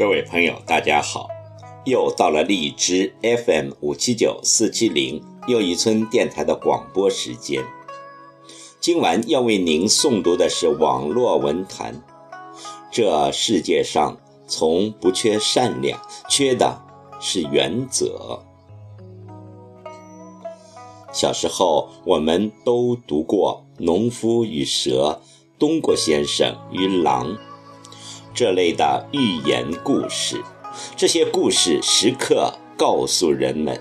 各位朋友，大家好！又到了荔枝 FM 五七九四七零又一村电台的广播时间。今晚要为您诵读的是网络文坛。这世界上从不缺善良，缺的是原则。小时候，我们都读过《农夫与蛇》《东郭先生与狼》这类的寓言故事。这些故事时刻告诉人们，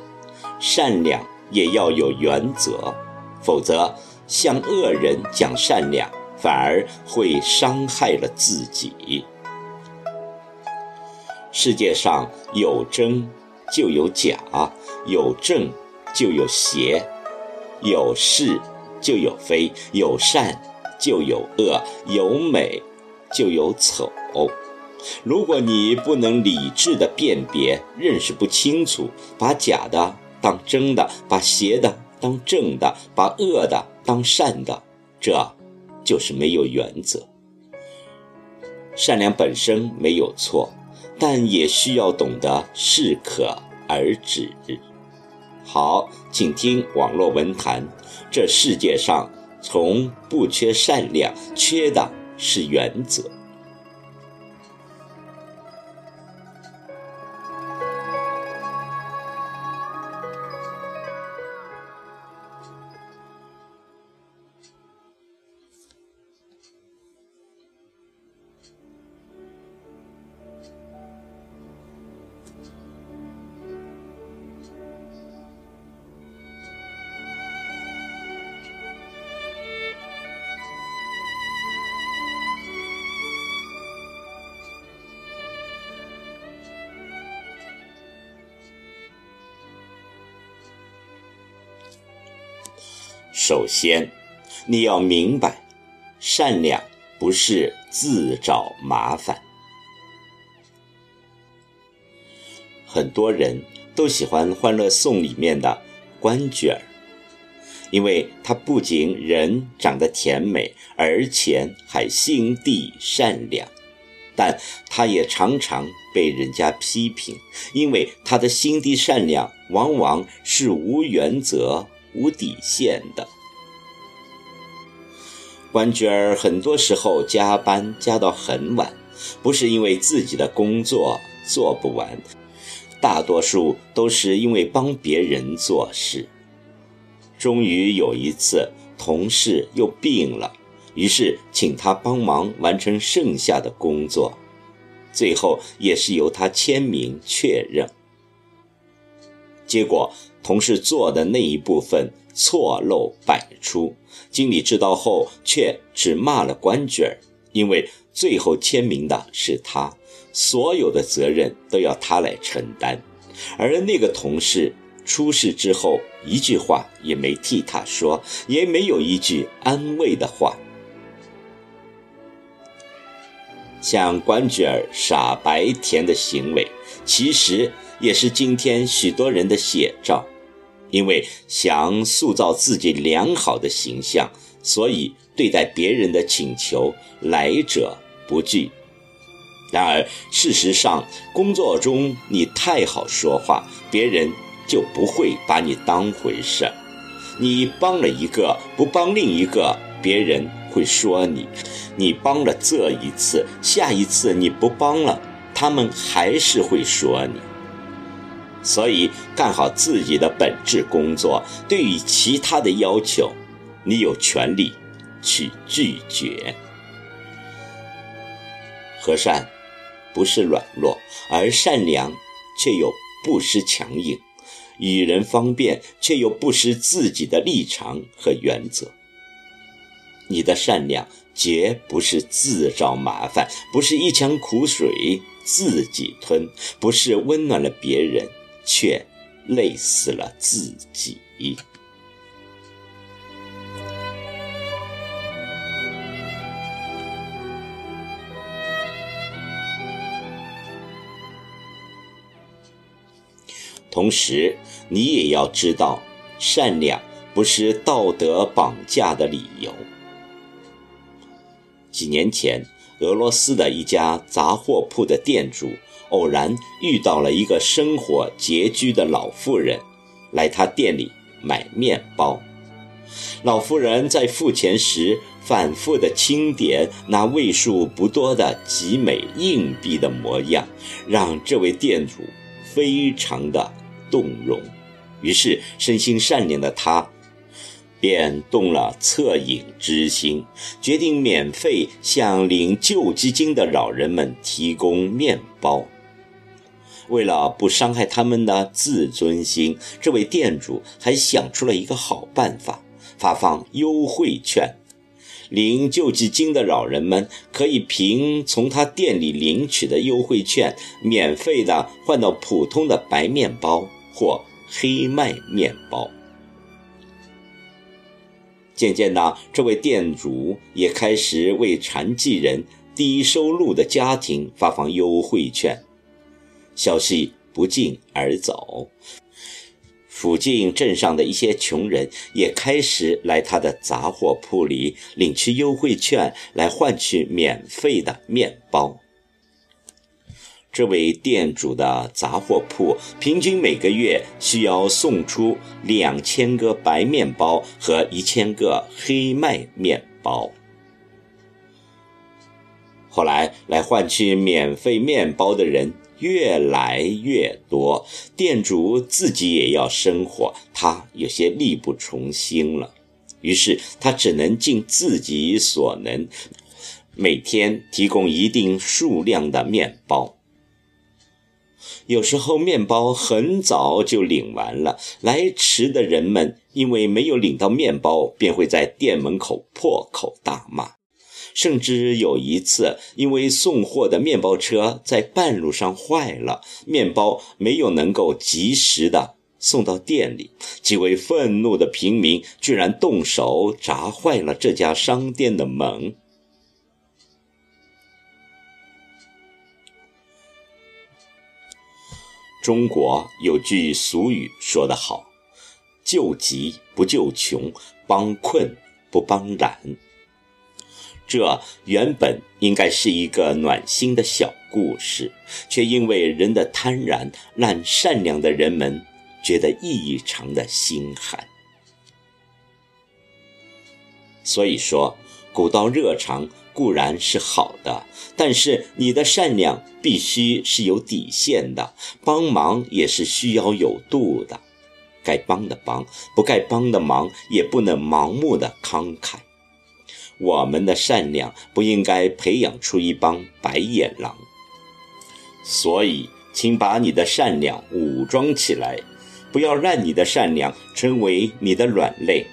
善良也要有原则，否则向恶人讲善良，反而会伤害了自己。世界上有真就有假，有正就有邪，有是就有非，有善就有恶，有美就有丑。如果你不能理智的辨别、认识不清楚，把假的当真的，把邪的当正的，把恶的当善的，这就是没有原则。善良本身没有错，但也需要懂得适可而止。好，请听网络文坛：这世界上从不缺善良，缺的是原则。首先，你要明白，善良不是自找麻烦。很多人都喜欢《欢乐颂》里面的关雎儿，因为他不仅人长得甜美，而且还心地善良。但他也常常被人家批评，因为他的心地善良往往是无原则、无底线的。关雎儿很多时候加班加到很晚，不是因为自己的工作做不完，大多数都是因为帮别人做事。终于有一次，同事又病了，于是请他帮忙完成剩下的工作，最后也是由他签名确认。结果，同事做的那一部分错漏百出。经理知道后，却只骂了关雎儿，因为最后签名的是他，所有的责任都要他来承担。而那个同事出事之后，一句话也没替他说，也没有一句安慰的话。像关雎儿傻白甜的行为，其实也是今天许多人的写照。因为想塑造自己良好的形象，所以对待别人的请求来者不拒。然而，事实上，工作中你太好说话，别人就不会把你当回事儿。你帮了一个，不帮另一个，别人会说你；你帮了这一次，下一次你不帮了，他们还是会说你。所以，干好自己的本质工作。对于其他的要求，你有权利去拒绝。和善不是软弱，而善良却又不失强硬；与人方便，却又不失自己的立场和原则。你的善良绝不是自找麻烦，不是一腔苦水自己吞，不是温暖了别人。却累死了自己。同时，你也要知道，善良不是道德绑架的理由。几年前，俄罗斯的一家杂货铺的店主偶然遇到了一个生活拮据的老妇人，来他店里买面包。老妇人在付钱时反复的清点那为数不多的几枚硬币的模样，让这位店主非常的动容。于是，身心善良的他。便动了恻隐之心，决定免费向领救济金的老人们提供面包。为了不伤害他们的自尊心，这位店主还想出了一个好办法：发放优惠券。领救济金的老人们可以凭从他店里领取的优惠券，免费的换到普通的白面包或黑麦面包。渐渐的，这位店主也开始为残疾人、低收入的家庭发放优惠券。消息不胫而走，附近镇上的一些穷人也开始来他的杂货铺里领取优惠券，来换取免费的面包。这位店主的杂货铺平均每个月需要送出两千个白面包和一千个黑麦面包。后来来换取免费面包的人越来越多，店主自己也要生活，他有些力不从心了。于是他只能尽自己所能，每天提供一定数量的面包。有时候面包很早就领完了，来迟的人们因为没有领到面包，便会在店门口破口大骂。甚至有一次，因为送货的面包车在半路上坏了，面包没有能够及时的送到店里，几位愤怒的平民居然动手砸坏了这家商店的门。中国有句俗语说得好：“救急不救穷，帮困不帮懒。”这原本应该是一个暖心的小故事，却因为人的贪婪，让善良的人们觉得异常的心寒。所以说，古道热肠。固然是好的，但是你的善良必须是有底线的，帮忙也是需要有度的，该帮的帮，不该帮的忙也不能盲目的慷慨。我们的善良不应该培养出一帮白眼狼，所以，请把你的善良武装起来，不要让你的善良成为你的软肋。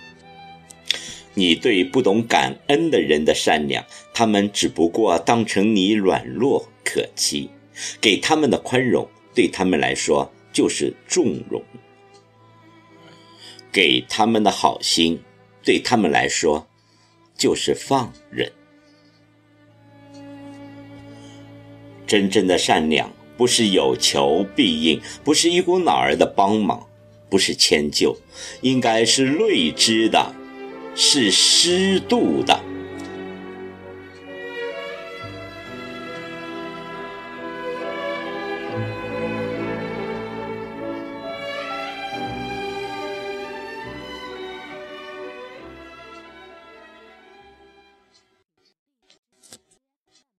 你对不懂感恩的人的善良，他们只不过当成你软弱可欺；给他们的宽容，对他们来说就是纵容；给他们的好心，对他们来说就是放任。真正的善良，不是有求必应，不是一股脑儿的帮忙，不是迁就，应该是睿智的。是适度的。